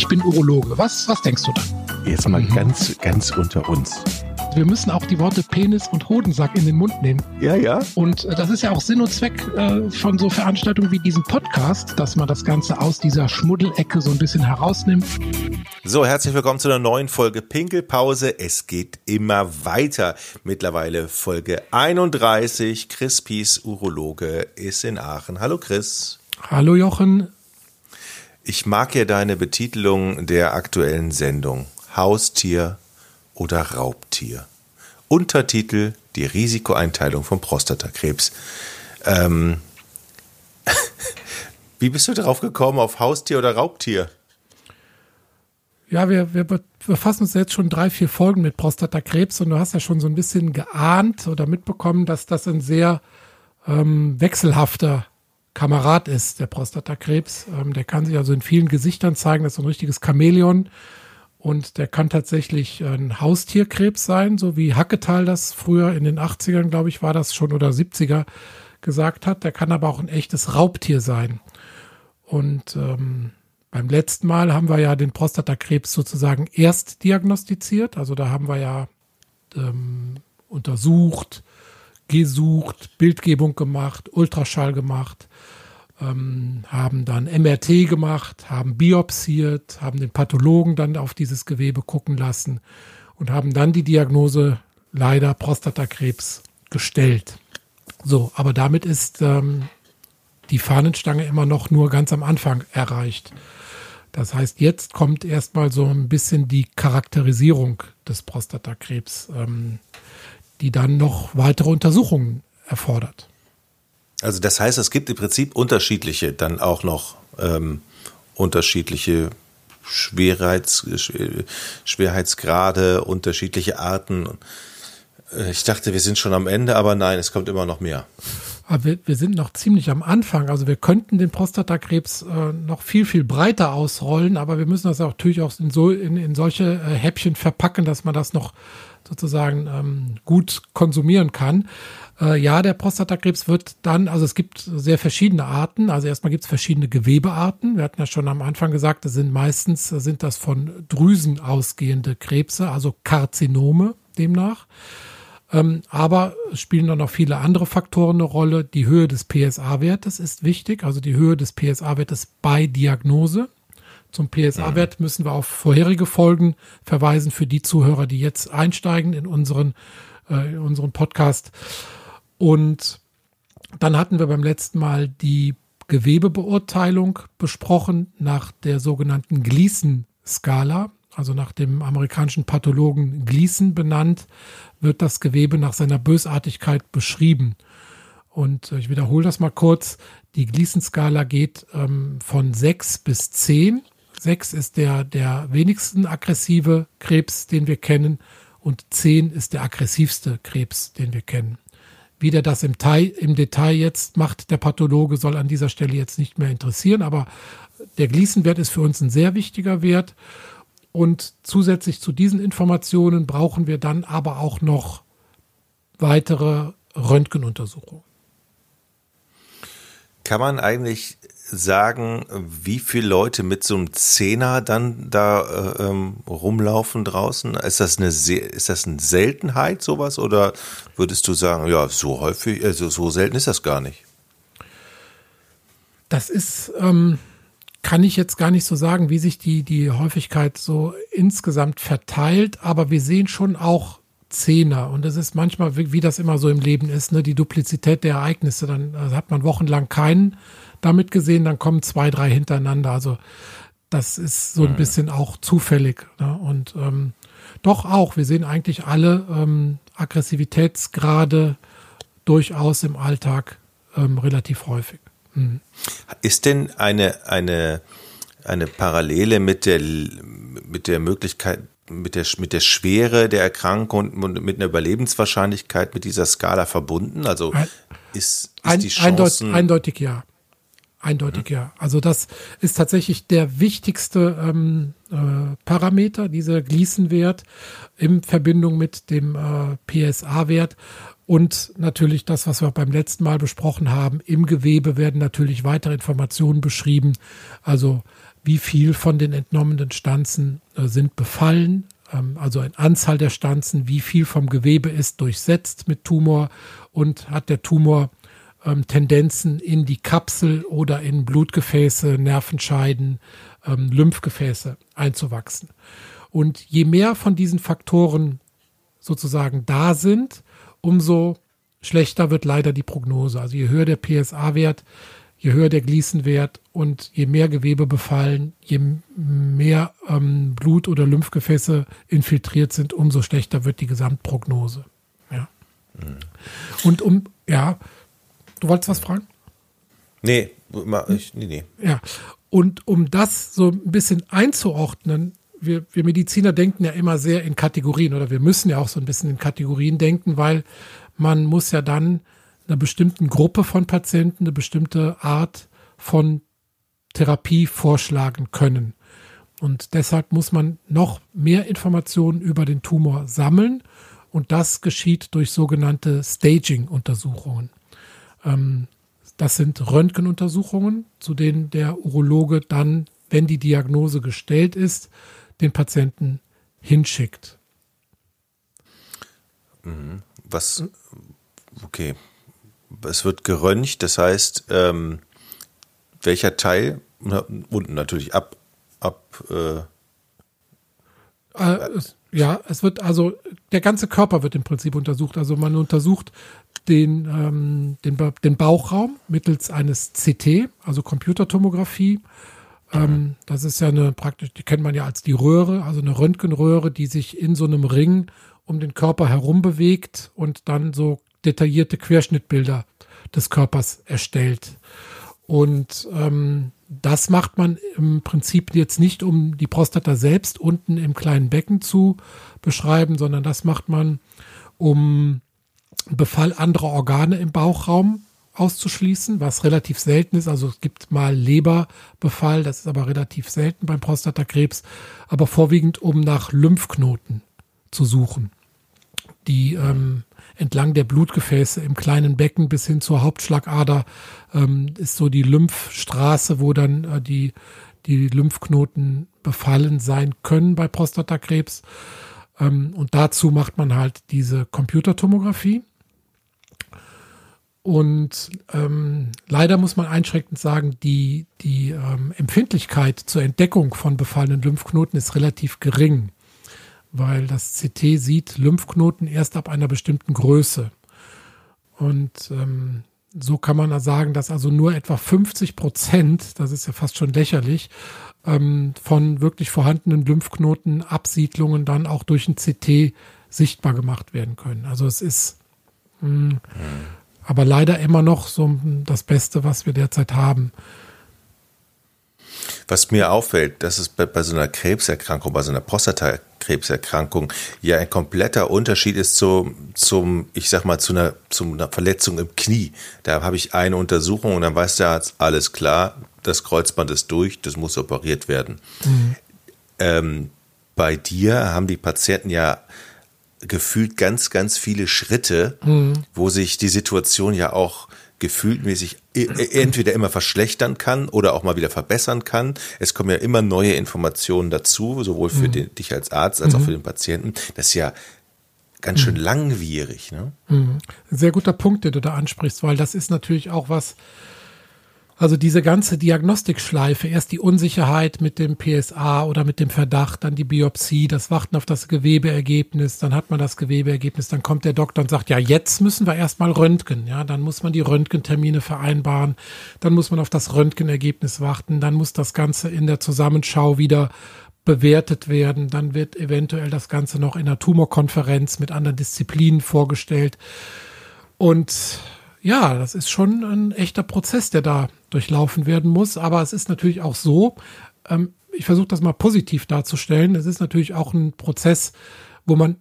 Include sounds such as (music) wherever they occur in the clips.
ich bin Urologe. Was, was denkst du dann? Jetzt mal mhm. ganz, ganz unter uns. Wir müssen auch die Worte Penis und Hodensack in den Mund nehmen. Ja, ja. Und äh, das ist ja auch Sinn und Zweck äh, von so Veranstaltungen wie diesem Podcast, dass man das Ganze aus dieser Schmuddelecke so ein bisschen herausnimmt. So, herzlich willkommen zu einer neuen Folge Pinkelpause. Es geht immer weiter. Mittlerweile Folge 31. Chris Pies, Urologe, ist in Aachen. Hallo Chris. Hallo Jochen. Ich mag ja deine Betitelung der aktuellen Sendung. Haustier oder Raubtier. Untertitel Die Risikoeinteilung von Prostatakrebs. Ähm, (laughs) Wie bist du darauf gekommen, auf Haustier oder Raubtier? Ja, wir, wir befassen uns jetzt schon drei, vier Folgen mit Prostatakrebs und du hast ja schon so ein bisschen geahnt oder mitbekommen, dass das ein sehr ähm, wechselhafter Kamerad ist, der Prostatakrebs. Ähm, der kann sich also in vielen Gesichtern zeigen, das ist ein richtiges Chamäleon. Und der kann tatsächlich ein Haustierkrebs sein, so wie Hacketal das früher in den 80ern, glaube ich, war das schon oder 70er gesagt hat. Der kann aber auch ein echtes Raubtier sein. Und ähm, beim letzten Mal haben wir ja den Prostatakrebs sozusagen erst diagnostiziert. Also da haben wir ja ähm, untersucht, gesucht, Bildgebung gemacht, Ultraschall gemacht ähm, haben dann MRT gemacht, haben biopsiert, haben den Pathologen dann auf dieses Gewebe gucken lassen und haben dann die Diagnose leider Prostatakrebs gestellt. So, aber damit ist ähm, die Fahnenstange immer noch nur ganz am Anfang erreicht. Das heißt, jetzt kommt erstmal so ein bisschen die Charakterisierung des Prostatakrebs, ähm, die dann noch weitere Untersuchungen erfordert. Also das heißt, es gibt im Prinzip unterschiedliche, dann auch noch ähm, unterschiedliche Schwerheits, Schwerheitsgrade, unterschiedliche Arten. Ich dachte, wir sind schon am Ende, aber nein, es kommt immer noch mehr. Aber wir, wir sind noch ziemlich am Anfang. Also wir könnten den Prostatakrebs äh, noch viel, viel breiter ausrollen, aber wir müssen das auch natürlich auch in, so, in, in solche äh, Häppchen verpacken, dass man das noch sozusagen ähm, gut konsumieren kann. Äh, ja, der Prostatakrebs wird dann, also es gibt sehr verschiedene Arten. Also erstmal gibt es verschiedene Gewebearten. Wir hatten ja schon am Anfang gesagt, das sind meistens sind das von Drüsen ausgehende Krebse, also Karzinome demnach. Ähm, aber es spielen dann noch viele andere Faktoren eine Rolle. Die Höhe des PSA-Wertes ist wichtig, also die Höhe des PSA-Wertes bei Diagnose. Zum PSA-Wert müssen wir auf vorherige Folgen verweisen für die Zuhörer, die jetzt einsteigen in unseren, äh, in unseren Podcast. Und dann hatten wir beim letzten Mal die Gewebebeurteilung besprochen nach der sogenannten Gleason-Skala, also nach dem amerikanischen Pathologen Gleason benannt, wird das Gewebe nach seiner Bösartigkeit beschrieben. Und ich wiederhole das mal kurz. Die Gleason-Skala geht ähm, von 6 bis 10. 6 ist der, der wenigsten aggressive Krebs, den wir kennen. Und 10 ist der aggressivste Krebs, den wir kennen. Wie der das im, Teil, im Detail jetzt macht, der Pathologe, soll an dieser Stelle jetzt nicht mehr interessieren. Aber der Gleason-Wert ist für uns ein sehr wichtiger Wert. Und zusätzlich zu diesen Informationen brauchen wir dann aber auch noch weitere Röntgenuntersuchungen. Kann man eigentlich sagen, wie viele Leute mit so einem Zehner dann da äh, ähm, rumlaufen draußen? Ist das eine ist das eine Seltenheit sowas oder würdest du sagen, ja, so häufig, also so selten ist das gar nicht? Das ist, ähm, kann ich jetzt gar nicht so sagen, wie sich die die Häufigkeit so insgesamt verteilt, aber wir sehen schon auch Zehner und es ist manchmal, wie, wie, das immer so im Leben ist, ne, die Duplizität der Ereignisse. Dann also hat man wochenlang keinen damit gesehen, dann kommen zwei, drei hintereinander. Also das ist so ein bisschen auch zufällig. Ne? Und ähm, doch auch, wir sehen eigentlich alle ähm, Aggressivitätsgrade durchaus im Alltag ähm, relativ häufig. Mhm. Ist denn eine, eine, eine Parallele mit der, mit der Möglichkeit, mit der, mit der Schwere der Erkrankung und mit einer Überlebenswahrscheinlichkeit mit dieser Skala verbunden? Also ist, ist die Chance eindeutig, eindeutig ja. Eindeutig mhm. ja. Also das ist tatsächlich der wichtigste ähm, äh, Parameter, dieser Gleason-Wert in Verbindung mit dem äh, PSA-Wert. Und natürlich das, was wir beim letzten Mal besprochen haben, im Gewebe werden natürlich weitere Informationen beschrieben. Also wie viel von den entnommenen Stanzen äh, sind befallen, ähm, also eine Anzahl der Stanzen, wie viel vom Gewebe ist durchsetzt mit Tumor und hat der Tumor ähm, Tendenzen in die Kapsel oder in Blutgefäße, Nervenscheiden, ähm, Lymphgefäße einzuwachsen. Und je mehr von diesen Faktoren sozusagen da sind, umso schlechter wird leider die Prognose. Also je höher der PSA-Wert, je höher der Gleason-Wert und je mehr Gewebe befallen, je mehr ähm, Blut- oder Lymphgefäße infiltriert sind, umso schlechter wird die Gesamtprognose. Ja. Mhm. Und um, ja, du wolltest was fragen? Nee, ich, nee, nee. Ja, und um das so ein bisschen einzuordnen, wir, wir Mediziner denken ja immer sehr in Kategorien oder wir müssen ja auch so ein bisschen in Kategorien denken, weil man muss ja dann einer bestimmten Gruppe von Patienten eine bestimmte Art von Therapie vorschlagen können. Und deshalb muss man noch mehr Informationen über den Tumor sammeln. Und das geschieht durch sogenannte Staging-Untersuchungen. Ähm, das sind Röntgenuntersuchungen, zu denen der Urologe dann, wenn die Diagnose gestellt ist, den Patienten hinschickt. Mhm. Was, okay, es wird geröntgt, das heißt, ähm, welcher Teil, und natürlich ab, ab, äh, äh, es, ja, es wird also, der ganze Körper wird im Prinzip untersucht. Also man untersucht den, ähm, den, den Bauchraum mittels eines CT, also Computertomographie. Ähm, das ist ja eine praktisch, die kennt man ja als die Röhre, also eine Röntgenröhre, die sich in so einem Ring um den Körper herum bewegt und dann so detaillierte Querschnittbilder des Körpers erstellt. Und ähm, das macht man im Prinzip jetzt nicht, um die Prostata selbst unten im kleinen Becken zu beschreiben, sondern das macht man, um Befall anderer Organe im Bauchraum auszuschließen, was relativ selten ist. Also es gibt mal Leberbefall, das ist aber relativ selten beim Prostatakrebs, aber vorwiegend um nach Lymphknoten zu suchen, die ähm, entlang der Blutgefäße im kleinen Becken bis hin zur Hauptschlagader ähm, ist so die Lymphstraße, wo dann äh, die, die Lymphknoten befallen sein können bei Prostatakrebs. Ähm, und dazu macht man halt diese Computertomographie. Und ähm, leider muss man einschränkend sagen, die, die ähm, Empfindlichkeit zur Entdeckung von befallenen Lymphknoten ist relativ gering weil das CT sieht Lymphknoten erst ab einer bestimmten Größe. Und ähm, so kann man sagen, dass also nur etwa 50 Prozent, das ist ja fast schon lächerlich, ähm, von wirklich vorhandenen Lymphknoten Absiedlungen dann auch durch ein CT sichtbar gemacht werden können. Also es ist mh, hm, aber leider immer noch so das Beste, was wir derzeit haben. Was mir auffällt, dass es bei, bei so einer Krebserkrankung, bei so einer Prostatakrebserkrankung ja ein kompletter Unterschied ist zu, zum, ich sag mal, zu einer, zu einer Verletzung im Knie. Da habe ich eine Untersuchung und dann weiß der Arzt, alles klar, das Kreuzband ist durch, das muss operiert werden. Mhm. Ähm, bei dir haben die Patienten ja gefühlt ganz, ganz viele Schritte, mhm. wo sich die Situation ja auch gefühltmäßig entweder immer verschlechtern kann oder auch mal wieder verbessern kann. Es kommen ja immer neue Informationen dazu, sowohl für mhm. den, dich als Arzt als mhm. auch für den Patienten. Das ist ja ganz schön mhm. langwierig. Ne? Mhm. Sehr guter Punkt, den du da ansprichst, weil das ist natürlich auch was, also diese ganze Diagnostikschleife, erst die Unsicherheit mit dem PSA oder mit dem Verdacht, dann die Biopsie, das Warten auf das Gewebeergebnis, dann hat man das Gewebeergebnis, dann kommt der Doktor und sagt, ja, jetzt müssen wir erstmal röntgen, ja, dann muss man die Röntgentermine vereinbaren, dann muss man auf das Röntgenergebnis warten, dann muss das Ganze in der Zusammenschau wieder bewertet werden, dann wird eventuell das Ganze noch in einer Tumorkonferenz mit anderen Disziplinen vorgestellt. Und ja, das ist schon ein echter Prozess, der da durchlaufen werden muss. Aber es ist natürlich auch so, ähm, ich versuche das mal positiv darzustellen. Es ist natürlich auch ein Prozess, wo man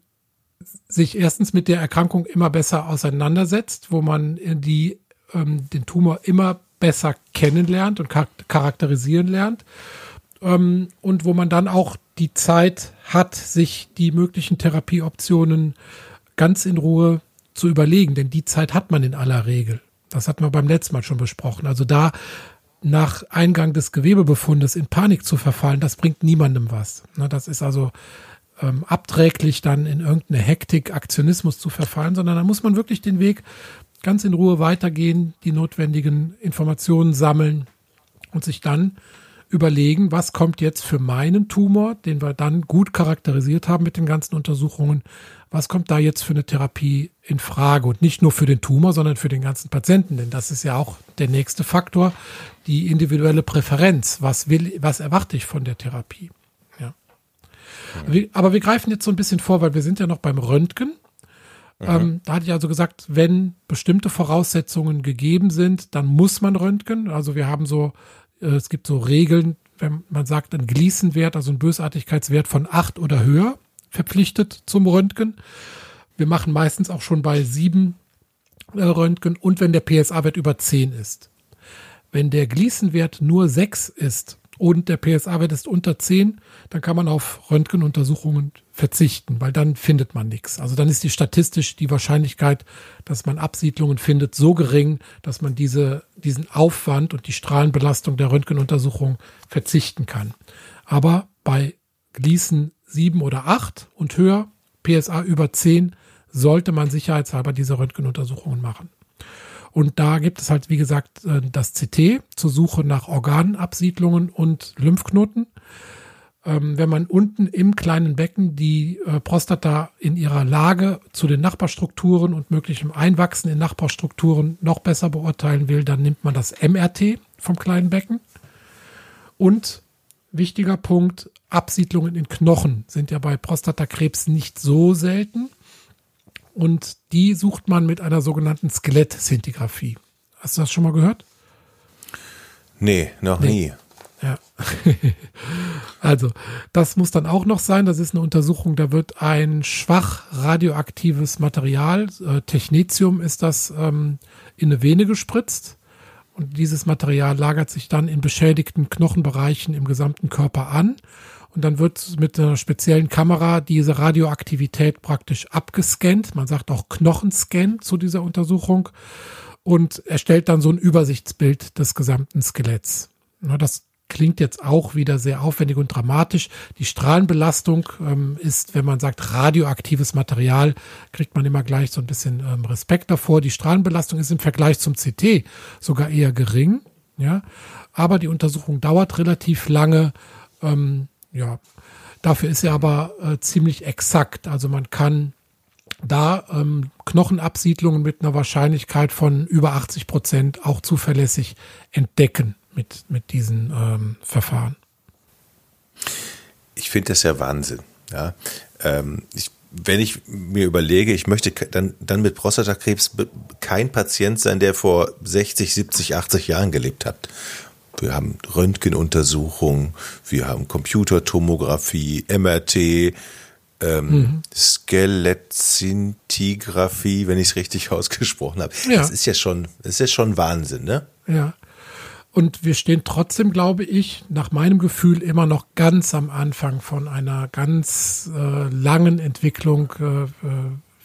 sich erstens mit der Erkrankung immer besser auseinandersetzt, wo man die, ähm, den Tumor immer besser kennenlernt und charakterisieren lernt ähm, und wo man dann auch die Zeit hat, sich die möglichen Therapieoptionen ganz in Ruhe zu überlegen, denn die Zeit hat man in aller Regel. Das hatten wir beim letzten Mal schon besprochen. Also da nach Eingang des Gewebebefundes in Panik zu verfallen, das bringt niemandem was. Ne, das ist also ähm, abträglich, dann in irgendeine Hektik, Aktionismus zu verfallen, sondern da muss man wirklich den Weg ganz in Ruhe weitergehen, die notwendigen Informationen sammeln und sich dann überlegen, was kommt jetzt für meinen Tumor, den wir dann gut charakterisiert haben mit den ganzen Untersuchungen, was kommt da jetzt für eine Therapie in Frage und nicht nur für den Tumor, sondern für den ganzen Patienten, denn das ist ja auch der nächste Faktor, die individuelle Präferenz. Was will, was erwarte ich von der Therapie? Ja. Aber wir greifen jetzt so ein bisschen vor, weil wir sind ja noch beim Röntgen. Mhm. Ähm, da hatte ich also gesagt, wenn bestimmte Voraussetzungen gegeben sind, dann muss man röntgen. Also wir haben so, äh, es gibt so Regeln, wenn man sagt, ein Gleason-Wert, also ein Bösartigkeitswert von acht oder höher, verpflichtet zum Röntgen. Wir machen meistens auch schon bei sieben äh, Röntgen und wenn der PSA-Wert über zehn ist. Wenn der Gleason-Wert nur sechs ist und der PSA-Wert ist unter zehn, dann kann man auf Röntgenuntersuchungen verzichten, weil dann findet man nichts. Also dann ist die statistisch die Wahrscheinlichkeit, dass man Absiedlungen findet, so gering, dass man diese, diesen Aufwand und die Strahlenbelastung der Röntgenuntersuchung verzichten kann. Aber bei Gleason 7 oder 8 und höher, PSA über 10, sollte man sicherheitshalber diese Röntgenuntersuchungen machen. Und da gibt es halt, wie gesagt, äh, das CT zur Suche nach Organabsiedlungen und Lymphknoten. Ähm, wenn man unten im kleinen Becken die äh, Prostata in ihrer Lage zu den Nachbarstrukturen und möglichem Einwachsen in Nachbarstrukturen noch besser beurteilen will, dann nimmt man das MRT vom kleinen Becken. Und wichtiger Punkt, Absiedlungen in Knochen sind ja bei Prostatakrebs nicht so selten. Und die sucht man mit einer sogenannten Skelettszintigraphie. Hast du das schon mal gehört? Nee, noch nee. nie. Ja. (laughs) also, das muss dann auch noch sein. Das ist eine Untersuchung, da wird ein schwach radioaktives Material, äh, Technetium ist das, ähm, in eine Vene gespritzt. Und dieses Material lagert sich dann in beschädigten Knochenbereichen im gesamten Körper an. Und dann wird mit einer speziellen Kamera diese Radioaktivität praktisch abgescannt. Man sagt auch Knochenscan zu dieser Untersuchung und erstellt dann so ein Übersichtsbild des gesamten Skeletts. Das klingt jetzt auch wieder sehr aufwendig und dramatisch. Die Strahlenbelastung ähm, ist, wenn man sagt radioaktives Material, kriegt man immer gleich so ein bisschen ähm, Respekt davor. Die Strahlenbelastung ist im Vergleich zum CT sogar eher gering, ja. Aber die Untersuchung dauert relativ lange. Ähm, ja, dafür ist sie aber äh, ziemlich exakt. Also man kann da ähm, Knochenabsiedlungen mit einer Wahrscheinlichkeit von über 80 Prozent auch zuverlässig entdecken mit, mit diesen ähm, Verfahren. Ich finde das ja Wahnsinn. Ja? Ähm, ich, wenn ich mir überlege, ich möchte dann, dann mit Prostatakrebs kein Patient sein, der vor 60, 70, 80 Jahren gelebt hat. Wir haben Röntgenuntersuchungen, wir haben Computertomographie, MRT, ähm, mhm. Skelettzintigraphie, wenn ich es richtig (laughs) ausgesprochen habe. Ja. Das ist ja schon, das ist ja schon Wahnsinn, ne? Ja. Und wir stehen trotzdem, glaube ich, nach meinem Gefühl immer noch ganz am Anfang von einer ganz äh, langen Entwicklung. Äh, äh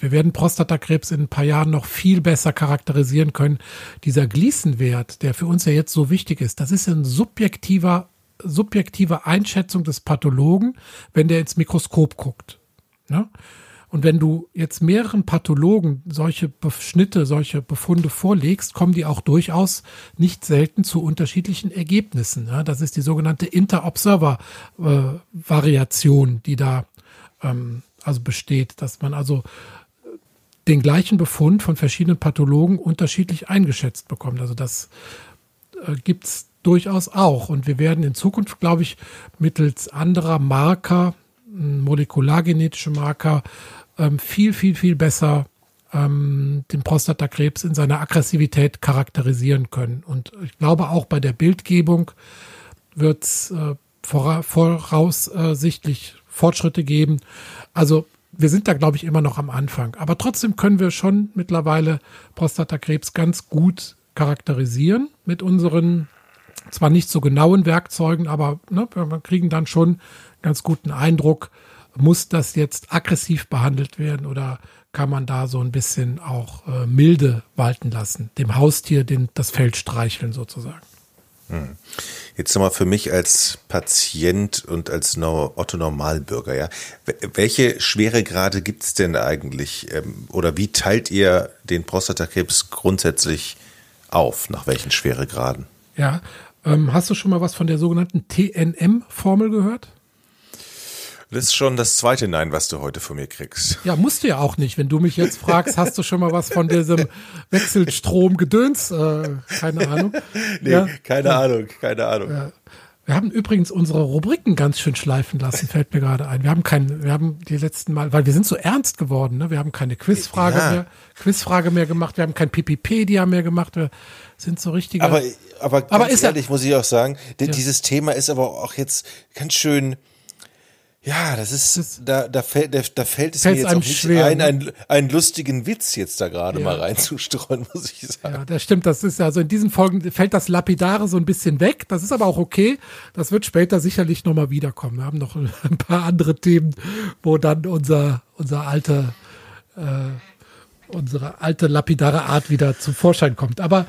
wir werden Prostatakrebs in ein paar Jahren noch viel besser charakterisieren können. Dieser Gleason-Wert, der für uns ja jetzt so wichtig ist, das ist ein subjektiver, subjektive Einschätzung des Pathologen, wenn der ins Mikroskop guckt. Ja? Und wenn du jetzt mehreren Pathologen solche Schnitte, solche Befunde vorlegst, kommen die auch durchaus nicht selten zu unterschiedlichen Ergebnissen. Das ist die sogenannte Inter-Observer-Variation, die da ähm, also besteht, dass man also den gleichen Befund von verschiedenen Pathologen unterschiedlich eingeschätzt bekommt. Also das äh, gibt's durchaus auch. Und wir werden in Zukunft, glaube ich, mittels anderer Marker, molekulargenetische Marker, ähm, viel, viel, viel besser ähm, den Prostatakrebs in seiner Aggressivität charakterisieren können. Und ich glaube, auch bei der Bildgebung wird es äh, vora voraussichtlich Fortschritte geben. Also wir sind da, glaube ich, immer noch am Anfang. Aber trotzdem können wir schon mittlerweile Prostatakrebs ganz gut charakterisieren mit unseren zwar nicht so genauen Werkzeugen, aber ne, wir kriegen dann schon ganz guten Eindruck, muss das jetzt aggressiv behandelt werden oder kann man da so ein bisschen auch äh, milde walten lassen, dem Haustier den, das Feld streicheln sozusagen? Hm. Jetzt nochmal für mich als Patient und als Otto Normalbürger, ja. Welche Schweregrade gibt es denn eigentlich? Ähm, oder wie teilt ihr den Prostatakrebs grundsätzlich auf? Nach welchen Schweregraden? Ja, ähm, hast du schon mal was von der sogenannten TNM-Formel gehört? Das ist schon das zweite Nein, was du heute von mir kriegst. Ja, musst du ja auch nicht. Wenn du mich jetzt fragst, hast du schon mal was von diesem Wechselstrom-Gedöns? Äh, keine Ahnung. (laughs) Nee, ja? keine ja. Ahnung, keine Ahnung. Ja. Wir haben übrigens unsere Rubriken ganz schön schleifen lassen, fällt mir gerade ein. Wir haben kein, wir haben die letzten Mal, weil wir sind so ernst geworden, ne? Wir haben keine Quizfrage ja. mehr, Quizfrage mehr gemacht, wir haben kein Pipipedia mehr gemacht, wir sind so richtige. Aber, aber, aber ist ehrlich, muss ich auch sagen, ja. dieses Thema ist aber auch jetzt ganz schön, ja, das ist, das da, da, fällt, da, da fällt es mir jetzt auch nicht schwer, ein, ne? einen, einen lustigen Witz jetzt da gerade ja. mal reinzustreuen, (laughs) muss ich sagen. Ja, das stimmt. Das ist also in diesen Folgen fällt das Lapidare so ein bisschen weg. Das ist aber auch okay. Das wird später sicherlich nochmal wiederkommen. Wir haben noch (laughs) ein paar andere Themen, wo dann unser, unser alte, äh, unsere alte lapidare Art wieder zum Vorschein kommt. Aber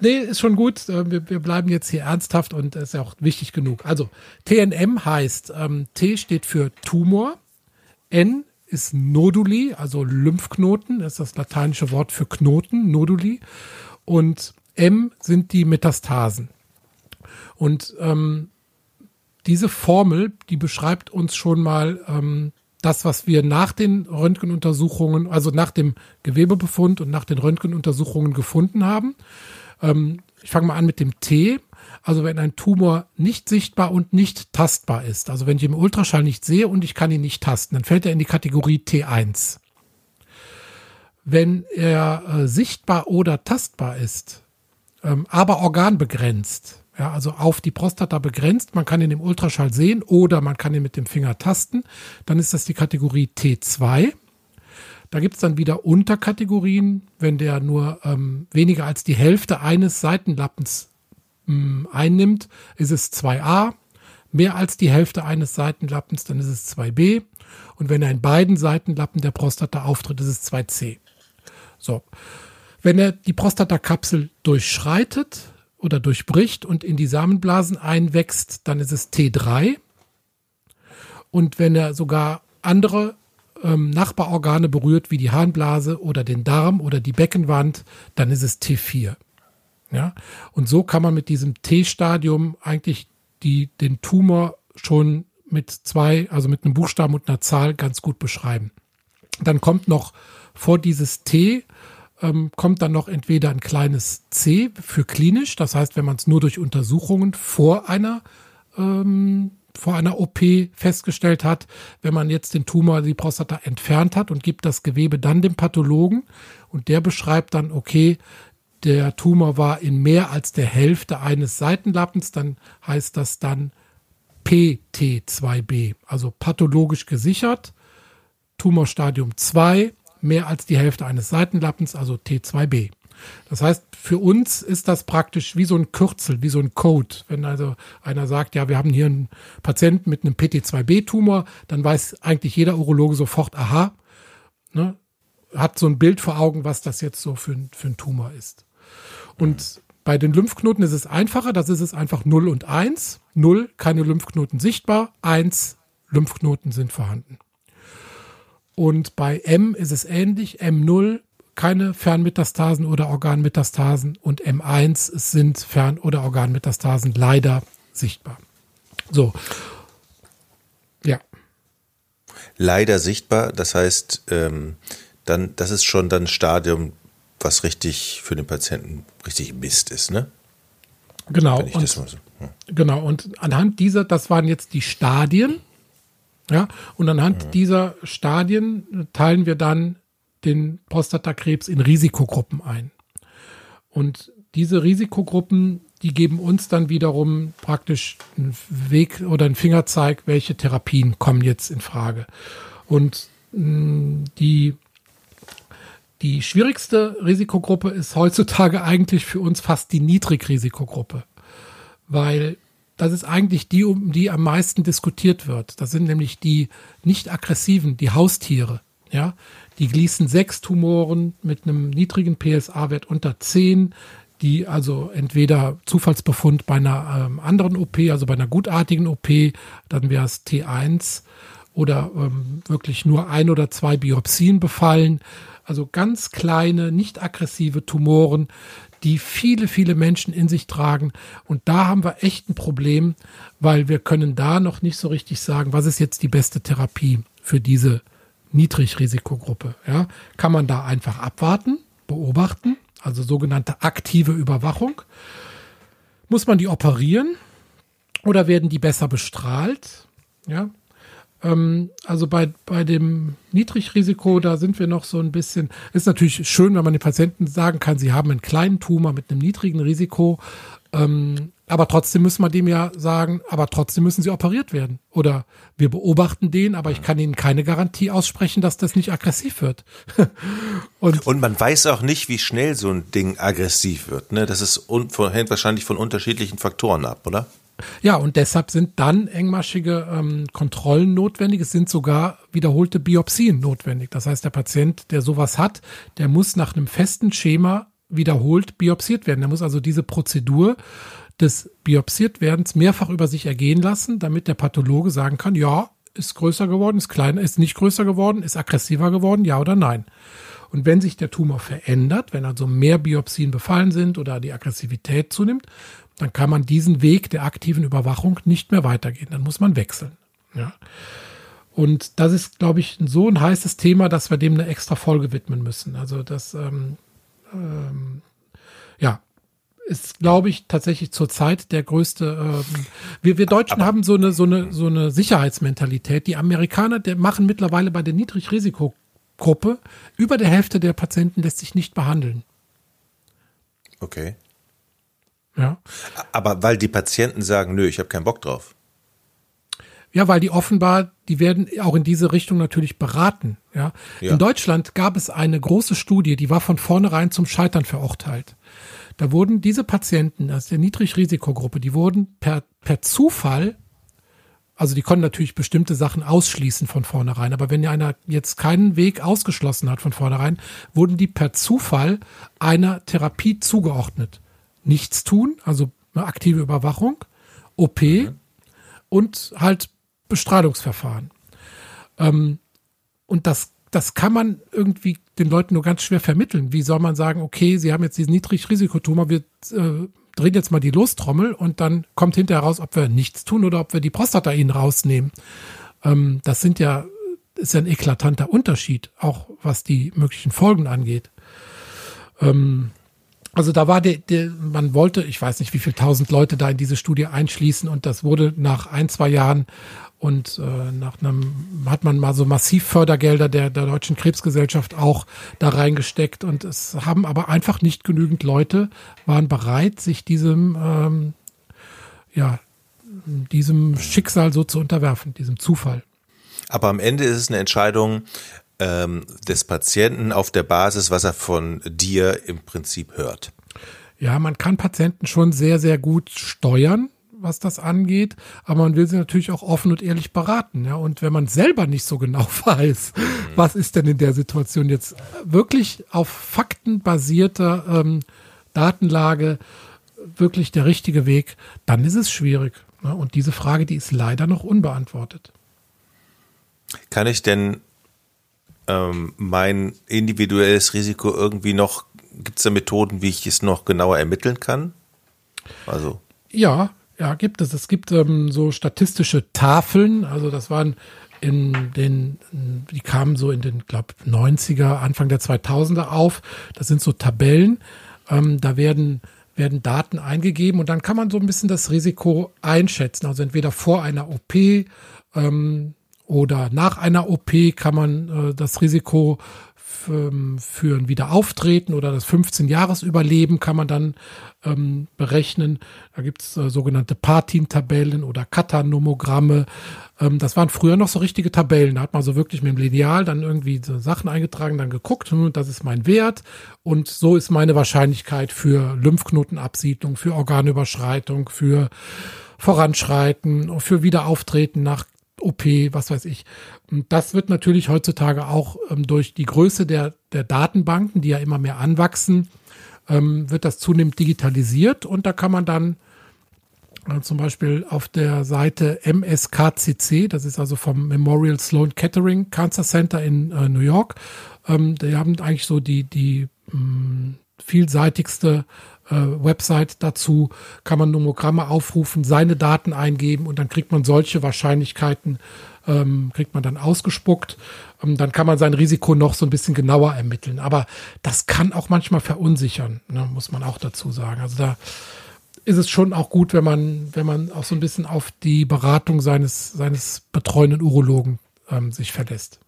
Nee, ist schon gut. Äh, wir, wir bleiben jetzt hier ernsthaft und ist ja auch wichtig genug. Also, TNM heißt, ähm, T steht für Tumor, N ist Noduli, also Lymphknoten, das ist das lateinische Wort für Knoten, Noduli, und M sind die Metastasen. Und ähm, diese Formel, die beschreibt uns schon mal ähm, das, was wir nach den Röntgenuntersuchungen, also nach dem Gewebebefund und nach den Röntgenuntersuchungen gefunden haben. Ähm, ich fange mal an mit dem T. Also wenn ein Tumor nicht sichtbar und nicht tastbar ist, also wenn ich im Ultraschall nicht sehe und ich kann ihn nicht tasten, dann fällt er in die Kategorie T1. Wenn er äh, sichtbar oder tastbar ist, ähm, aber organbegrenzt, ja, also auf die Prostata begrenzt, man kann ihn im Ultraschall sehen oder man kann ihn mit dem Finger tasten, dann ist das die Kategorie T2. Da gibt es dann wieder Unterkategorien, wenn der nur ähm, weniger als die Hälfte eines Seitenlappens ähm, einnimmt, ist es 2a. Mehr als die Hälfte eines Seitenlappens, dann ist es 2b. Und wenn er in beiden Seitenlappen der Prostata auftritt, ist es 2c. So. Wenn er die Prostatakapsel durchschreitet oder durchbricht und in die Samenblasen einwächst, dann ist es T3. Und wenn er sogar andere ähm, Nachbarorgane berührt, wie die Harnblase oder den Darm oder die Beckenwand, dann ist es T4. Ja, und so kann man mit diesem T-Stadium eigentlich die, den Tumor schon mit zwei, also mit einem Buchstaben und einer Zahl ganz gut beschreiben. Dann kommt noch vor dieses T, ähm, kommt dann noch entweder ein kleines C für klinisch, das heißt, wenn man es nur durch Untersuchungen vor einer ähm, vor einer OP festgestellt hat, wenn man jetzt den Tumor, die Prostata entfernt hat und gibt das Gewebe dann dem Pathologen und der beschreibt dann, okay, der Tumor war in mehr als der Hälfte eines Seitenlappens, dann heißt das dann PT2b, also pathologisch gesichert, Tumorstadium 2, mehr als die Hälfte eines Seitenlappens, also T2b. Das heißt, für uns ist das praktisch wie so ein Kürzel, wie so ein Code. Wenn also einer sagt, ja, wir haben hier einen Patienten mit einem PT2B-Tumor, dann weiß eigentlich jeder Urologe sofort, aha, ne, hat so ein Bild vor Augen, was das jetzt so für, für ein Tumor ist. Und bei den Lymphknoten ist es einfacher, das ist es einfach 0 und 1. 0, keine Lymphknoten sichtbar, 1, Lymphknoten sind vorhanden. Und bei M ist es ähnlich, M0, keine Fernmetastasen oder Organmetastasen und M1 sind Fern- oder Organmetastasen leider sichtbar. So. Ja. Leider sichtbar, das heißt, ähm, dann, das ist schon dann ein Stadium, was richtig für den Patienten richtig Mist ist, ne? Genau. Und, so, ja. Genau. Und anhand dieser, das waren jetzt die Stadien. Ja. Und anhand ja. dieser Stadien teilen wir dann den Prostatakrebs in Risikogruppen ein. Und diese Risikogruppen, die geben uns dann wiederum praktisch einen Weg oder einen Fingerzeig, welche Therapien kommen jetzt in Frage. Und mh, die, die schwierigste Risikogruppe ist heutzutage eigentlich für uns fast die Niedrigrisikogruppe, weil das ist eigentlich die, um die am meisten diskutiert wird. Das sind nämlich die nicht aggressiven, die Haustiere, ja, die Gleason 6 Tumoren mit einem niedrigen PSA-Wert unter 10, die also entweder Zufallsbefund bei einer ähm, anderen OP, also bei einer gutartigen OP, dann wäre es T1 oder ähm, wirklich nur ein oder zwei Biopsien befallen. Also ganz kleine, nicht aggressive Tumoren, die viele, viele Menschen in sich tragen. Und da haben wir echt ein Problem, weil wir können da noch nicht so richtig sagen, was ist jetzt die beste Therapie für diese Niedrigrisikogruppe. Ja, kann man da einfach abwarten, beobachten, also sogenannte aktive Überwachung. Muss man die operieren oder werden die besser bestrahlt? Ja, ähm, also bei, bei dem Niedrigrisiko, da sind wir noch so ein bisschen, ist natürlich schön, wenn man den Patienten sagen kann, sie haben einen kleinen Tumor mit einem niedrigen Risiko. Ähm, aber trotzdem müssen wir dem ja sagen, aber trotzdem müssen sie operiert werden. Oder wir beobachten den, aber ich kann ihnen keine Garantie aussprechen, dass das nicht aggressiv wird. (laughs) und, und man weiß auch nicht, wie schnell so ein Ding aggressiv wird. Ne? Das ist hängt wahrscheinlich von unterschiedlichen Faktoren ab, oder? Ja, und deshalb sind dann engmaschige ähm, Kontrollen notwendig. Es sind sogar wiederholte Biopsien notwendig. Das heißt, der Patient, der sowas hat, der muss nach einem festen Schema wiederholt biopsiert werden. Er muss also diese Prozedur des Biopsiertwerdens mehrfach über sich ergehen lassen, damit der Pathologe sagen kann, ja, ist größer geworden, ist kleiner, ist nicht größer geworden, ist aggressiver geworden, ja oder nein. Und wenn sich der Tumor verändert, wenn also mehr Biopsien befallen sind oder die Aggressivität zunimmt, dann kann man diesen Weg der aktiven Überwachung nicht mehr weitergehen. Dann muss man wechseln. Ja. Und das ist, glaube ich, so ein heißes Thema, dass wir dem eine extra Folge widmen müssen. Also das, ähm, ähm, ja, ist, glaube ich, tatsächlich zurzeit der größte. Ähm, wir, wir Deutschen Aber haben so eine, so eine, so eine Sicherheitsmentalität. Die Amerikaner, der machen mittlerweile bei der Niedrigrisikogruppe über der Hälfte der Patienten lässt sich nicht behandeln. Okay. Ja. Aber weil die Patienten sagen, nö, ich habe keinen Bock drauf. Ja, weil die offenbar, die werden auch in diese Richtung natürlich beraten. Ja. ja. In Deutschland gab es eine große Studie, die war von vornherein zum Scheitern verurteilt. Da wurden diese Patienten aus der Niedrigrisikogruppe, die wurden per, per Zufall, also die konnten natürlich bestimmte Sachen ausschließen von vornherein, aber wenn einer jetzt keinen Weg ausgeschlossen hat von vornherein, wurden die per Zufall einer Therapie zugeordnet. Nichts tun, also eine aktive Überwachung, OP mhm. und halt Bestrahlungsverfahren. Ähm, und das, das kann man irgendwie den Leuten nur ganz schwer vermitteln. Wie soll man sagen, okay, sie haben jetzt diesen Niedrigrisikotumor, wir äh, drehen jetzt mal die Lostrommel und dann kommt hinterher raus, ob wir nichts tun oder ob wir die Prostata ihnen rausnehmen. Ähm, das sind ja, ist ja ein eklatanter Unterschied, auch was die möglichen Folgen angeht. Ähm, also da war der, der, man wollte, ich weiß nicht, wie viele tausend Leute da in diese Studie einschließen und das wurde nach ein, zwei Jahren und äh, nach einem hat man mal so massiv Fördergelder der, der Deutschen Krebsgesellschaft auch da reingesteckt und es haben aber einfach nicht genügend Leute waren bereit, sich diesem ähm, ja diesem Schicksal so zu unterwerfen, diesem Zufall. Aber am Ende ist es eine Entscheidung ähm, des Patienten auf der Basis, was er von dir im Prinzip hört. Ja, man kann Patienten schon sehr, sehr gut steuern, was das angeht, aber man will sie natürlich auch offen und ehrlich beraten. Ja? Und wenn man selber nicht so genau (laughs) weiß, mhm. was ist denn in der Situation jetzt wirklich auf faktenbasierter ähm, Datenlage wirklich der richtige Weg, dann ist es schwierig. Ne? Und diese Frage, die ist leider noch unbeantwortet. Kann ich denn ähm, mein individuelles Risiko irgendwie noch, gibt es da Methoden, wie ich es noch genauer ermitteln kann? Also. Ja, ja, gibt es. Es gibt ähm, so statistische Tafeln, also das waren in den, die kamen so in den, glaube 90er, Anfang der 2000er auf. Das sind so Tabellen. Ähm, da werden werden Daten eingegeben und dann kann man so ein bisschen das Risiko einschätzen. Also entweder vor einer OP, ähm, oder nach einer OP kann man äh, das Risiko für ein Wiederauftreten oder das 15-Jahres-Überleben kann man dann ähm, berechnen. Da gibt es äh, sogenannte Partin-Tabellen oder Kata-Nomogramme. Ähm, das waren früher noch so richtige Tabellen. Da hat man so wirklich mit dem Lineal dann irgendwie so Sachen eingetragen, dann geguckt, hm, das ist mein Wert und so ist meine Wahrscheinlichkeit für Lymphknotenabsiedlung, für Organüberschreitung, für Voranschreiten, für Wiederauftreten nach OP, was weiß ich. Und das wird natürlich heutzutage auch ähm, durch die Größe der, der Datenbanken, die ja immer mehr anwachsen, ähm, wird das zunehmend digitalisiert und da kann man dann äh, zum Beispiel auf der Seite MSKCC, das ist also vom Memorial Sloan Kettering Cancer Center in äh, New York, ähm, die haben eigentlich so die, die mh, mm, vielseitigste äh, Website dazu, kann man Nomogramme aufrufen, seine Daten eingeben und dann kriegt man solche Wahrscheinlichkeiten, ähm, kriegt man dann ausgespuckt. Ähm, dann kann man sein Risiko noch so ein bisschen genauer ermitteln. Aber das kann auch manchmal verunsichern, ne, muss man auch dazu sagen. Also da ist es schon auch gut, wenn man, wenn man auch so ein bisschen auf die Beratung seines, seines betreuenden Urologen ähm, sich verlässt.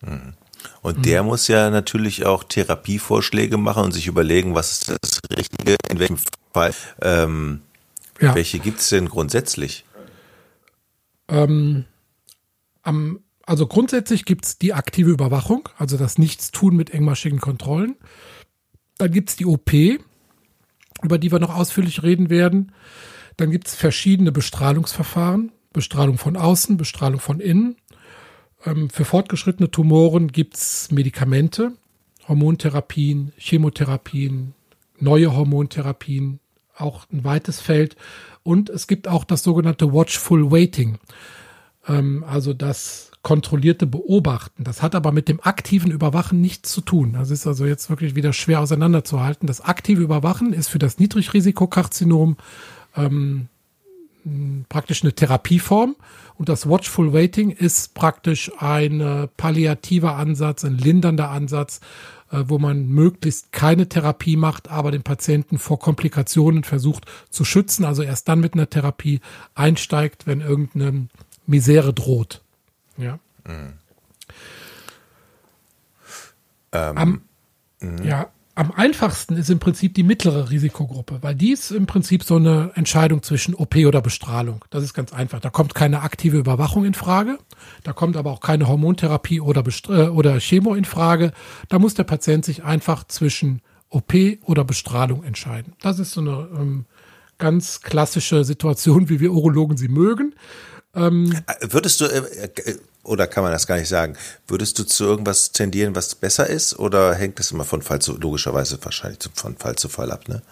Mhm. Und mhm. der muss ja natürlich auch Therapievorschläge machen und sich überlegen, was ist das Richtige, in welchem Fall. Ähm, ja. Welche gibt es denn grundsätzlich? Ähm, am, also grundsätzlich gibt es die aktive Überwachung, also das Nichtstun mit engmaschigen Kontrollen. Dann gibt es die OP, über die wir noch ausführlich reden werden. Dann gibt es verschiedene Bestrahlungsverfahren. Bestrahlung von außen, Bestrahlung von innen. Ähm, für fortgeschrittene Tumoren gibt es Medikamente, Hormontherapien, Chemotherapien, neue Hormontherapien, auch ein weites Feld. Und es gibt auch das sogenannte Watchful Waiting, ähm, also das kontrollierte Beobachten. Das hat aber mit dem aktiven Überwachen nichts zu tun. Das ist also jetzt wirklich wieder schwer auseinanderzuhalten. Das aktive Überwachen ist für das Niedrigrisikokarzinom ähm, praktisch eine Therapieform und das Watchful Waiting ist praktisch ein palliativer Ansatz, ein lindernder Ansatz, äh, wo man möglichst keine Therapie macht, aber den Patienten vor Komplikationen versucht zu schützen, also erst dann mit einer Therapie einsteigt, wenn irgendeine Misere droht. Ja. Mhm. Ähm, Am, mhm. ja, am einfachsten ist im Prinzip die mittlere Risikogruppe, weil die ist im Prinzip so eine Entscheidung zwischen OP oder Bestrahlung. Das ist ganz einfach. Da kommt keine aktive Überwachung in Frage, da kommt aber auch keine Hormontherapie oder, Bestra äh, oder Chemo in Frage. Da muss der Patient sich einfach zwischen OP oder Bestrahlung entscheiden. Das ist so eine ähm, ganz klassische Situation, wie wir Urologen sie mögen. Ähm, Würdest du, äh, äh oder kann man das gar nicht sagen? Würdest du zu irgendwas tendieren, was besser ist? Oder hängt das immer von Fall zu, logischerweise wahrscheinlich von Fall zu Fall ab, ne?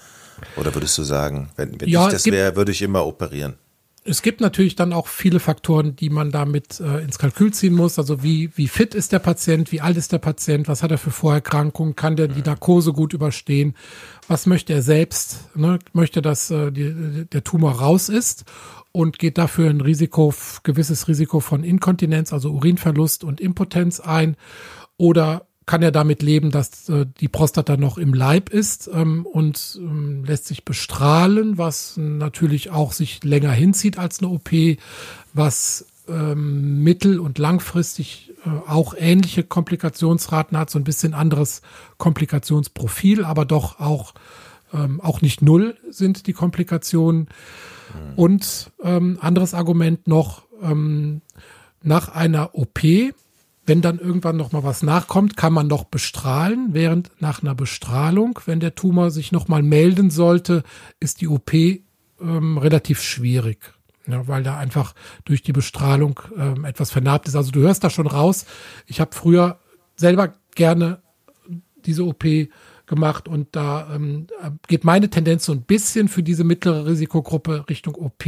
Oder würdest du sagen, wenn, wenn ja, ich das wäre, würde ich immer operieren? Es gibt natürlich dann auch viele Faktoren, die man damit äh, ins Kalkül ziehen muss. Also wie, wie fit ist der Patient, wie alt ist der Patient, was hat er für Vorerkrankungen, kann der die Narkose gut überstehen, was möchte er selbst, ne? möchte, dass äh, die, der Tumor raus ist und geht dafür ein Risiko, gewisses Risiko von Inkontinenz, also Urinverlust und Impotenz ein? Oder kann er damit leben, dass äh, die Prostata noch im Leib ist ähm, und ähm, lässt sich bestrahlen, was natürlich auch sich länger hinzieht als eine OP, was ähm, mittel- und langfristig äh, auch ähnliche Komplikationsraten hat, so ein bisschen anderes Komplikationsprofil, aber doch auch, ähm, auch nicht null sind die Komplikationen. Mhm. Und ähm, anderes Argument noch, ähm, nach einer OP, wenn dann irgendwann noch mal was nachkommt, kann man noch bestrahlen, während nach einer Bestrahlung, wenn der Tumor sich noch mal melden sollte, ist die OP ähm, relativ schwierig. Ja, weil da einfach durch die Bestrahlung ähm, etwas vernarbt ist. Also du hörst da schon raus. Ich habe früher selber gerne diese OP gemacht und da ähm, geht meine Tendenz so ein bisschen für diese mittlere Risikogruppe Richtung OP,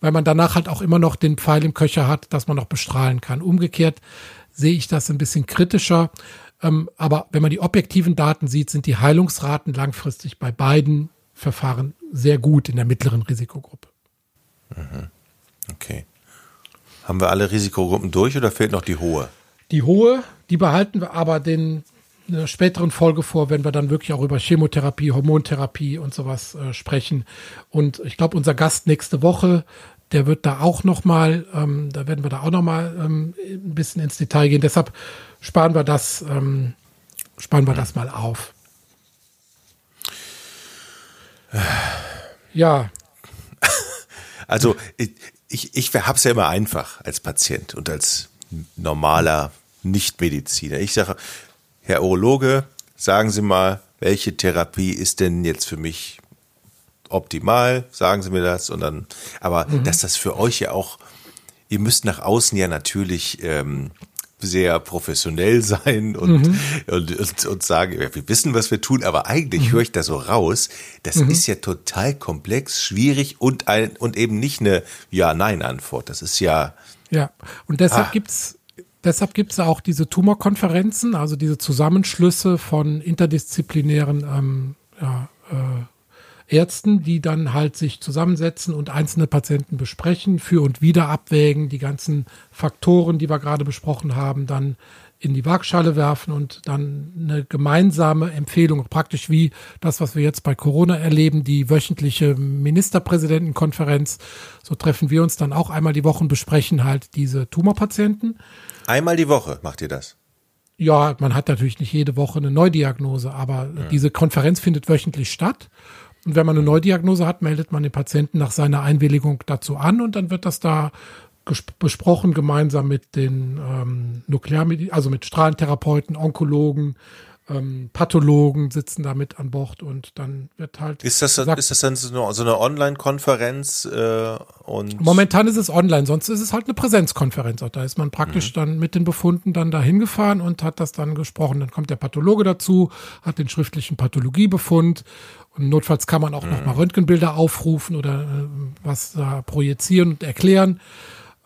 weil man danach halt auch immer noch den Pfeil im Köcher hat, dass man noch bestrahlen kann. Umgekehrt sehe ich das ein bisschen kritischer. Ähm, aber wenn man die objektiven Daten sieht, sind die Heilungsraten langfristig bei beiden Verfahren sehr gut in der mittleren Risikogruppe. Mhm. Okay. Haben wir alle Risikogruppen durch oder fehlt noch die hohe? Die hohe, die behalten wir aber den einer späteren Folge vor, wenn wir dann wirklich auch über Chemotherapie, Hormontherapie und sowas äh, sprechen. Und ich glaube, unser Gast nächste Woche, der wird da auch noch mal, ähm, da werden wir da auch noch mal ähm, ein bisschen ins Detail gehen. Deshalb sparen wir das, ähm, sparen wir das mal auf. Ja. (laughs) Also ich, ich, ich habe es ja immer einfach als Patient und als normaler Nichtmediziner. Ich sage, Herr Urologe, sagen Sie mal, welche Therapie ist denn jetzt für mich optimal? Sagen Sie mir das und dann, aber mhm. dass das für euch ja auch, ihr müsst nach außen ja natürlich ähm, sehr professionell (laughs) sein und, mhm. und, und, und, sagen, ja, wir wissen, was wir tun, aber eigentlich mhm. höre ich da so raus, das mhm. ist ja total komplex, schwierig und, ein, und eben nicht eine Ja-Nein-Antwort. Das ist ja. Ja, und deshalb ah. gibt's Deshalb gibt es auch diese Tumorkonferenzen, also diese Zusammenschlüsse von interdisziplinären ähm, ja, äh, Ärzten, die dann halt sich zusammensetzen und einzelne Patienten besprechen, für und wieder abwägen, die ganzen Faktoren, die wir gerade besprochen haben, dann in die Waagschale werfen und dann eine gemeinsame Empfehlung, praktisch wie das, was wir jetzt bei Corona erleben, die wöchentliche Ministerpräsidentenkonferenz. So treffen wir uns dann auch einmal die Woche und besprechen halt diese Tumorpatienten. Einmal die Woche macht ihr das? Ja, man hat natürlich nicht jede Woche eine Neudiagnose, aber ja. diese Konferenz findet wöchentlich statt. Und wenn man eine Neudiagnose hat, meldet man den Patienten nach seiner Einwilligung dazu an und dann wird das da besprochen gemeinsam mit den ähm, Nuklearmedi also mit Strahlentherapeuten, Onkologen, ähm, Pathologen sitzen da mit an Bord und dann wird halt. Ist das, gesagt, ist das dann so eine, so eine Online-Konferenz? Äh, und momentan ist es online, sonst ist es halt eine Präsenzkonferenz. Da ist man praktisch mhm. dann mit den Befunden dann da hingefahren und hat das dann gesprochen. Dann kommt der Pathologe dazu, hat den schriftlichen Pathologiebefund und notfalls kann man auch mhm. noch mal Röntgenbilder aufrufen oder äh, was da projizieren und erklären.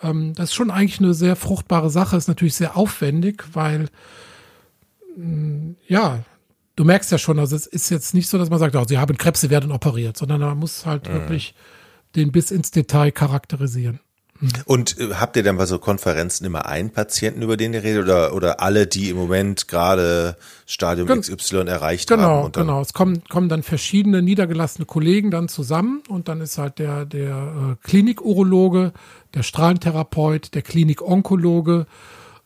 Ähm, das ist schon eigentlich eine sehr fruchtbare Sache. Ist natürlich sehr aufwendig, weil ja, du merkst ja schon, also es ist jetzt nicht so, dass man sagt, oh, sie haben Krebs, sie werden operiert, sondern man muss halt mhm. wirklich den bis ins Detail charakterisieren. Und äh, habt ihr dann bei so Konferenzen immer einen Patienten, über den ihr redet, oder, oder alle, die im Moment gerade Stadium Gen XY erreicht genau, haben? Genau, genau. Es kommen, kommen dann verschiedene niedergelassene Kollegen dann zusammen und dann ist halt der, der äh, Klinikurologe, der Strahlentherapeut, der Klinikonkologe,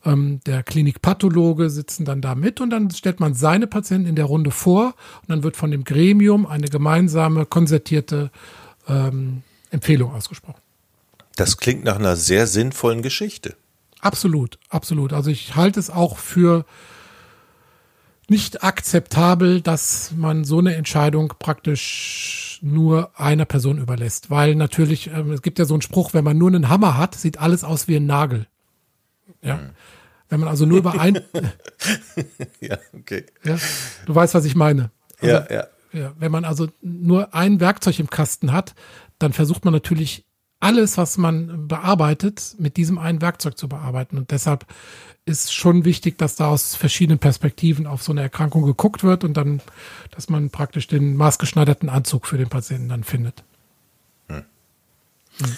ähm, der Klinikpathologe sitzen dann da mit und dann stellt man seine Patienten in der Runde vor und dann wird von dem Gremium eine gemeinsame, konzertierte ähm, Empfehlung ausgesprochen. Das klingt nach einer sehr sinnvollen Geschichte. Absolut, absolut. Also ich halte es auch für nicht akzeptabel, dass man so eine Entscheidung praktisch nur einer Person überlässt. Weil natürlich, ähm, es gibt ja so einen Spruch, wenn man nur einen Hammer hat, sieht alles aus wie ein Nagel. Ja. Hm. Wenn man also nur über ein. (laughs) ja, okay. Ja, du weißt, was ich meine. Also, ja, ja. ja. Wenn man also nur ein Werkzeug im Kasten hat, dann versucht man natürlich alles, was man bearbeitet, mit diesem einen Werkzeug zu bearbeiten. Und deshalb ist schon wichtig, dass da aus verschiedenen Perspektiven auf so eine Erkrankung geguckt wird und dann, dass man praktisch den maßgeschneiderten Anzug für den Patienten dann findet. Hm. Hm.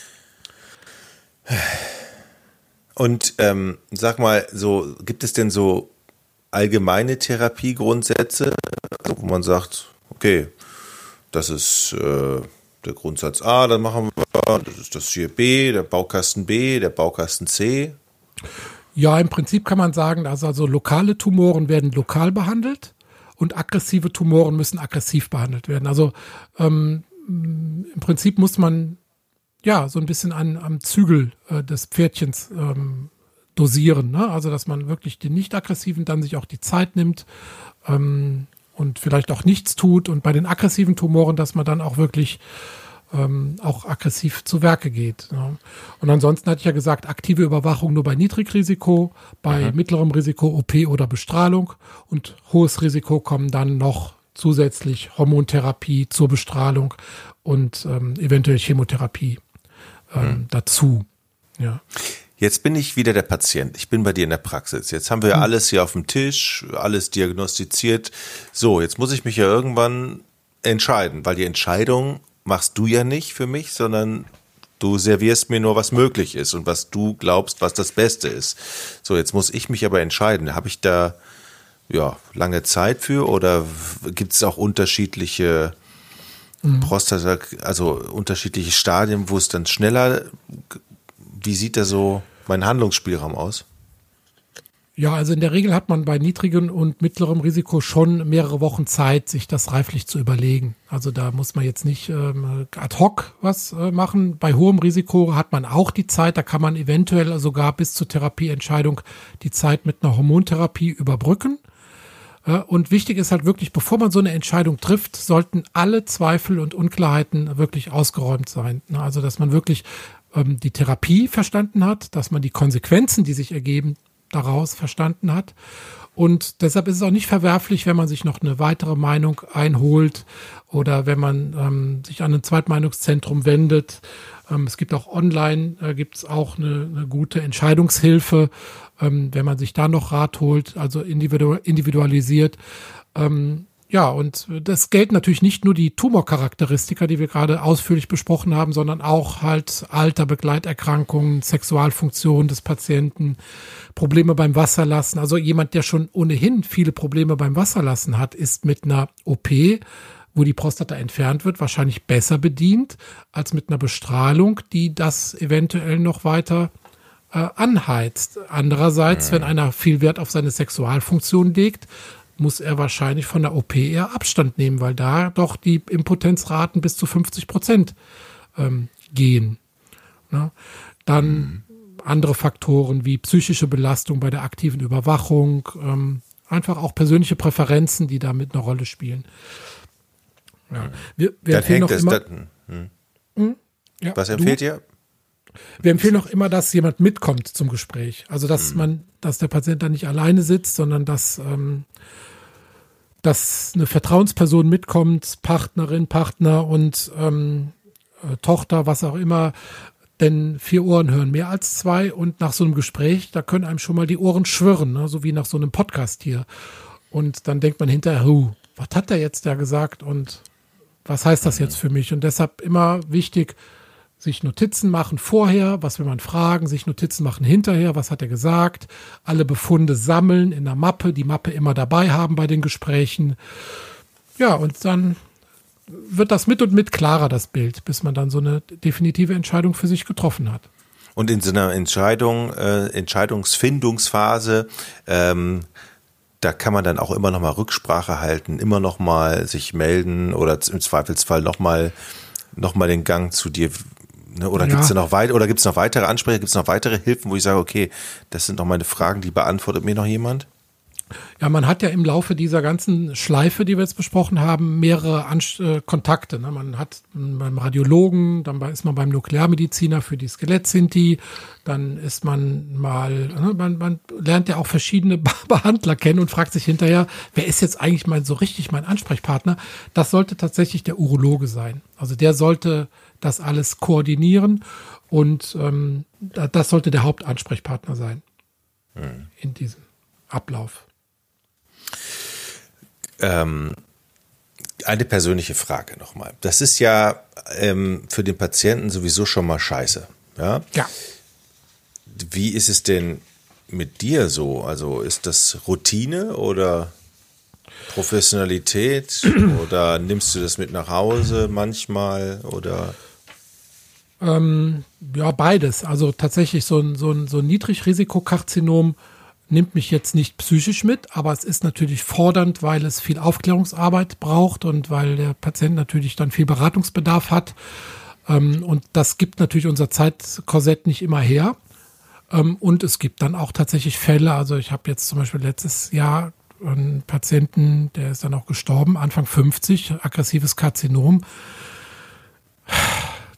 Und ähm, sag mal, so gibt es denn so allgemeine Therapiegrundsätze, wo man sagt, okay, das ist äh, der Grundsatz A, dann machen wir, das ist das hier B, der Baukasten B, der Baukasten C. Ja, im Prinzip kann man sagen, dass also lokale Tumoren werden lokal behandelt und aggressive Tumoren müssen aggressiv behandelt werden. Also ähm, im Prinzip muss man ja so ein bisschen an, am Zügel äh, des Pferdchens ähm, dosieren. Ne? Also dass man wirklich den nicht aggressiven dann sich auch die Zeit nimmt ähm, und vielleicht auch nichts tut und bei den aggressiven Tumoren, dass man dann auch wirklich ähm, auch aggressiv zu Werke geht. Ne? Und ansonsten hatte ich ja gesagt, aktive Überwachung nur bei Niedrigrisiko, bei mhm. mittlerem Risiko OP oder Bestrahlung und hohes Risiko kommen dann noch zusätzlich Hormontherapie zur Bestrahlung und ähm, eventuell Chemotherapie ähm, mhm. dazu. Ja. Jetzt bin ich wieder der Patient. Ich bin bei dir in der Praxis. Jetzt haben wir hm. alles hier auf dem Tisch, alles diagnostiziert. So, jetzt muss ich mich ja irgendwann entscheiden, weil die Entscheidung machst du ja nicht für mich, sondern du servierst mir nur, was möglich ist und was du glaubst, was das Beste ist. So, jetzt muss ich mich aber entscheiden. Habe ich da ja lange Zeit für oder gibt es auch unterschiedliche mhm. Prostata, also unterschiedliche Stadien, wo es dann schneller? Wie sieht da so mein Handlungsspielraum aus? Ja, also in der Regel hat man bei niedrigem und mittlerem Risiko schon mehrere Wochen Zeit, sich das reiflich zu überlegen. Also da muss man jetzt nicht ähm, ad hoc was äh, machen. Bei hohem Risiko hat man auch die Zeit, da kann man eventuell sogar bis zur Therapieentscheidung die Zeit mit einer Hormontherapie überbrücken. Äh, und wichtig ist halt wirklich, bevor man so eine Entscheidung trifft, sollten alle Zweifel und Unklarheiten wirklich ausgeräumt sein. Also dass man wirklich ähm, die Therapie verstanden hat, dass man die Konsequenzen, die sich ergeben, daraus verstanden hat. Und deshalb ist es auch nicht verwerflich, wenn man sich noch eine weitere Meinung einholt oder wenn man ähm, sich an ein Zweitmeinungszentrum wendet. Ähm, es gibt auch online, äh, gibt es auch eine, eine, gute Entscheidungshilfe, ähm, wenn man sich da noch Rat holt, also individu individualisiert. Ähm, ja, und das gelten natürlich nicht nur die Tumorcharakteristika, die wir gerade ausführlich besprochen haben, sondern auch halt Alter, Begleiterkrankungen, Sexualfunktion des Patienten, Probleme beim Wasserlassen. Also jemand, der schon ohnehin viele Probleme beim Wasserlassen hat, ist mit einer OP, wo die Prostata entfernt wird, wahrscheinlich besser bedient als mit einer Bestrahlung, die das eventuell noch weiter äh, anheizt. Andererseits, wenn einer viel Wert auf seine Sexualfunktion legt, muss er wahrscheinlich von der OP eher Abstand nehmen, weil da doch die Impotenzraten bis zu 50 Prozent ähm, gehen. Ne? Dann mhm. andere Faktoren wie psychische Belastung bei der aktiven Überwachung, ähm, einfach auch persönliche Präferenzen, die damit eine Rolle spielen. Ja. Wir, wir empfehlen noch immer, hm. Hm? Ja, Was empfiehlt du? ihr? Wir empfehlen auch immer, dass jemand mitkommt zum Gespräch. Also dass hm. man, dass der Patient da nicht alleine sitzt, sondern dass ähm, dass eine Vertrauensperson mitkommt, Partnerin, Partner und ähm, äh, Tochter, was auch immer, denn vier Ohren hören mehr als zwei und nach so einem Gespräch, da können einem schon mal die Ohren schwirren, ne? so wie nach so einem Podcast hier. Und dann denkt man hinterher, huh, was hat der jetzt da gesagt und was heißt das jetzt für mich? Und deshalb immer wichtig, sich Notizen machen vorher, was will man fragen, sich Notizen machen hinterher, was hat er gesagt, alle Befunde sammeln in der Mappe, die Mappe immer dabei haben bei den Gesprächen. Ja, und dann wird das mit und mit klarer, das Bild, bis man dann so eine definitive Entscheidung für sich getroffen hat. Und in so einer Entscheidung, äh, Entscheidungsfindungsphase, ähm, da kann man dann auch immer noch mal Rücksprache halten, immer noch mal sich melden oder im Zweifelsfall noch mal noch mal den Gang zu dir Ne? Oder ja. gibt es noch weit oder gibt es noch weitere Ansprüche, gibt es noch weitere Hilfen, wo ich sage, okay, das sind noch meine Fragen, die beantwortet mir noch jemand? Ja, man hat ja im Laufe dieser ganzen Schleife, die wir jetzt besprochen haben, mehrere Anst äh, Kontakte. Ne? Man hat beim Radiologen, dann ist man beim Nuklearmediziner für die Skelettsinti, dann ist man mal, ne? man, man lernt ja auch verschiedene (laughs) Behandler kennen und fragt sich hinterher, wer ist jetzt eigentlich mal so richtig mein Ansprechpartner? Das sollte tatsächlich der Urologe sein. Also der sollte das alles koordinieren und ähm, das sollte der Hauptansprechpartner sein hm. in diesem Ablauf. Ähm, eine persönliche Frage nochmal. Das ist ja ähm, für den Patienten sowieso schon mal scheiße. Ja? ja. Wie ist es denn mit dir so? Also ist das Routine oder Professionalität (clears throat) oder nimmst du das mit nach Hause manchmal oder? Ähm, ja, beides. Also tatsächlich so ein, so ein, so ein Niedrigrisikokarzinom nimmt mich jetzt nicht psychisch mit, aber es ist natürlich fordernd, weil es viel Aufklärungsarbeit braucht und weil der Patient natürlich dann viel Beratungsbedarf hat. Ähm, und das gibt natürlich unser Zeitkorsett nicht immer her. Ähm, und es gibt dann auch tatsächlich Fälle. Also ich habe jetzt zum Beispiel letztes Jahr einen Patienten, der ist dann auch gestorben, Anfang 50, aggressives Karzinom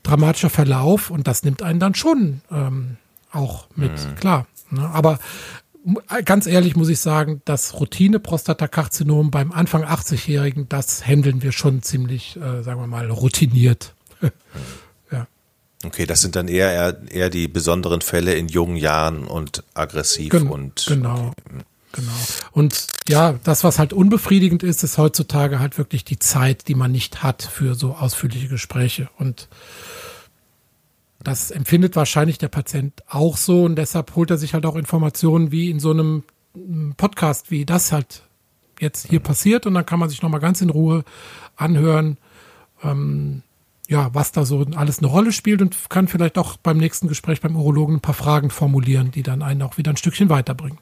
dramatischer Verlauf und das nimmt einen dann schon ähm, auch mit, mhm. klar. Ne? Aber ganz ehrlich muss ich sagen, das Routine-Prostatakarzinom beim Anfang 80-Jährigen, das handeln wir schon ziemlich, äh, sagen wir mal, routiniert. (laughs) ja. Okay, das sind dann eher, eher, eher die besonderen Fälle in jungen Jahren und aggressiv Gen und. Genau. Okay. Genau. Und ja, das, was halt unbefriedigend ist, ist heutzutage halt wirklich die Zeit, die man nicht hat für so ausführliche Gespräche. Und das empfindet wahrscheinlich der Patient auch so und deshalb holt er sich halt auch Informationen wie in so einem Podcast, wie das halt jetzt hier passiert und dann kann man sich nochmal ganz in Ruhe anhören, ähm, ja, was da so alles eine Rolle spielt und kann vielleicht auch beim nächsten Gespräch beim Urologen ein paar Fragen formulieren, die dann einen auch wieder ein Stückchen weiterbringen.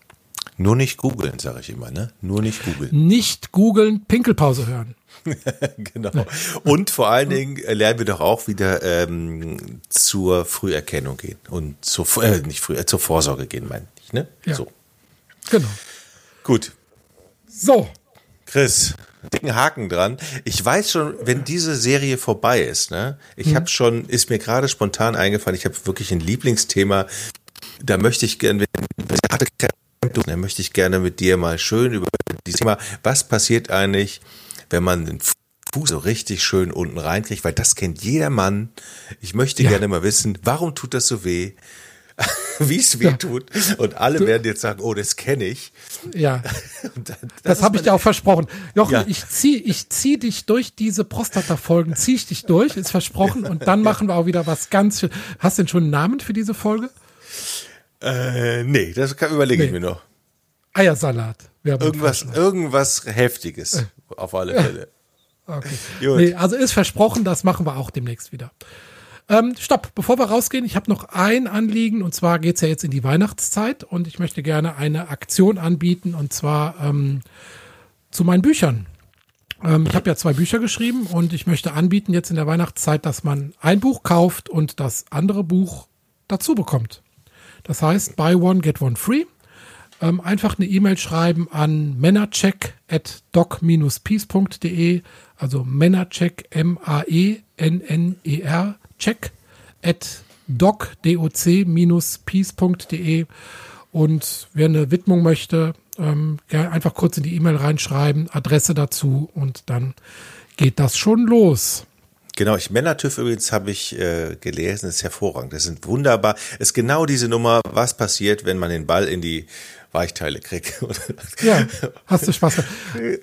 Nur nicht googeln, sage ich immer, ne? Nur nicht googeln. Nicht googeln, Pinkelpause hören. (laughs) genau. Und vor allen Dingen lernen wir doch auch wieder ähm, zur Früherkennung gehen und zur äh, nicht früh, äh, zur Vorsorge gehen, meine ich, ne? Ja. So. Genau. Gut. So. Chris, dicken Haken dran. Ich weiß schon, wenn diese Serie vorbei ist, ne? Ich hm. habe schon, ist mir gerade spontan eingefallen, ich habe wirklich ein Lieblingsthema. Da möchte ich gerne, wenn harte da möchte ich gerne mit dir mal schön über dieses Thema, was passiert eigentlich, wenn man den Fuß so richtig schön unten reinkriegt, weil das kennt jeder Mann. Ich möchte ja. gerne mal wissen, warum tut das so weh? (laughs) wie es weh tut. Und alle du, werden jetzt sagen, oh, das kenne ich. Ja. (laughs) Das, das habe ich dir auch versprochen. Jochen, ja. ich zieh, ich zieh dich durch diese Prostata-Folgen, zieh ich dich durch, ist versprochen. Und dann machen wir auch wieder was ganz. Hast du denn schon einen Namen für diese Folge? Äh, nee, das überlege nee. ich mir noch. Eiersalat. Irgendwas, irgendwas Heftiges. Äh. Auf alle Fälle. Okay. (laughs) Nee, also ist versprochen, das machen wir auch demnächst wieder. Ähm, stopp, bevor wir rausgehen, ich habe noch ein Anliegen und zwar geht's ja jetzt in die Weihnachtszeit und ich möchte gerne eine Aktion anbieten und zwar ähm, zu meinen Büchern. Ähm, ich habe ja zwei Bücher geschrieben und ich möchte anbieten jetzt in der Weihnachtszeit, dass man ein Buch kauft und das andere Buch dazu bekommt. Das heißt, buy one, get one free. Ähm, einfach eine E-Mail schreiben an männercheck at doc-peace.de, also männercheck, M-A-E-N-N-E-R, check at doc-peace.de und wer eine Widmung möchte, ähm, einfach kurz in die E-Mail reinschreiben, Adresse dazu und dann geht das schon los. Genau, ich Männertüv übrigens habe ich äh, gelesen, ist hervorragend. Das sind wunderbar. Ist genau diese Nummer, was passiert, wenn man den Ball in die Weichteile kriege. (laughs) ja, hast du Spaß.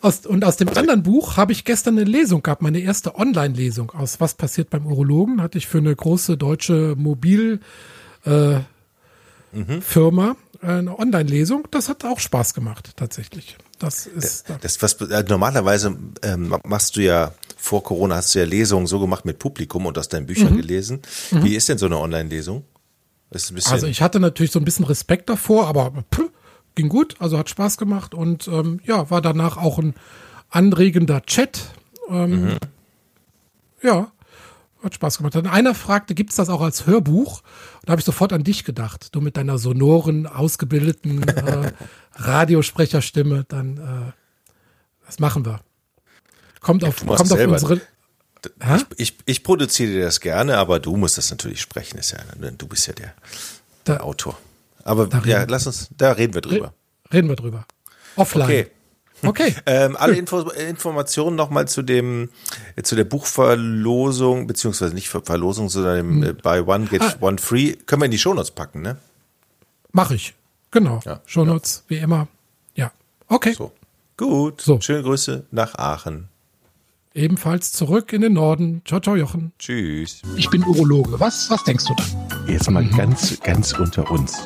Aus, und aus dem anderen Buch habe ich gestern eine Lesung gehabt, meine erste Online-Lesung aus Was passiert beim Urologen, hatte ich für eine große deutsche Mobil äh, mhm. Eine Online-Lesung. Das hat auch Spaß gemacht, tatsächlich. Das ist. Das, das was äh, normalerweise ähm, machst du ja vor Corona hast du ja Lesungen so gemacht mit Publikum und aus deinen Büchern mhm. gelesen. Mhm. Wie ist denn so eine Online-Lesung? Also ich hatte natürlich so ein bisschen Respekt davor, aber pff, ging gut, also hat Spaß gemacht und ähm, ja, war danach auch ein anregender Chat. Ähm, mhm. Ja, hat Spaß gemacht. Dann einer fragte, gibt es das auch als Hörbuch? Und da habe ich sofort an dich gedacht. Du mit deiner sonoren, ausgebildeten (laughs) äh, Radiosprecherstimme, dann äh, das machen wir. Kommt auf, kommt auf unsere. Ich, ich, ich, produziere dir das gerne, aber du musst das natürlich sprechen. Ist ja, du bist ja der, der Autor. Aber ja, lass uns, da reden wir drüber. Reden wir drüber. Offline. Okay. Okay. (laughs) ähm, alle Info Informationen nochmal zu dem, zu der Buchverlosung, beziehungsweise nicht Verlosung, sondern dem hm. äh, Buy One, Get ah. One Free, können wir in die Shownotes packen, ne? Mach ich. Genau. Ja, Shownotes, ja. wie immer. Ja. Okay. So. Gut. So. Schöne Grüße nach Aachen. Ebenfalls zurück in den Norden. Ciao, ciao, Jochen. Tschüss. Ich bin Urologe. Was, was denkst du da? Jetzt mal ganz, ganz unter uns.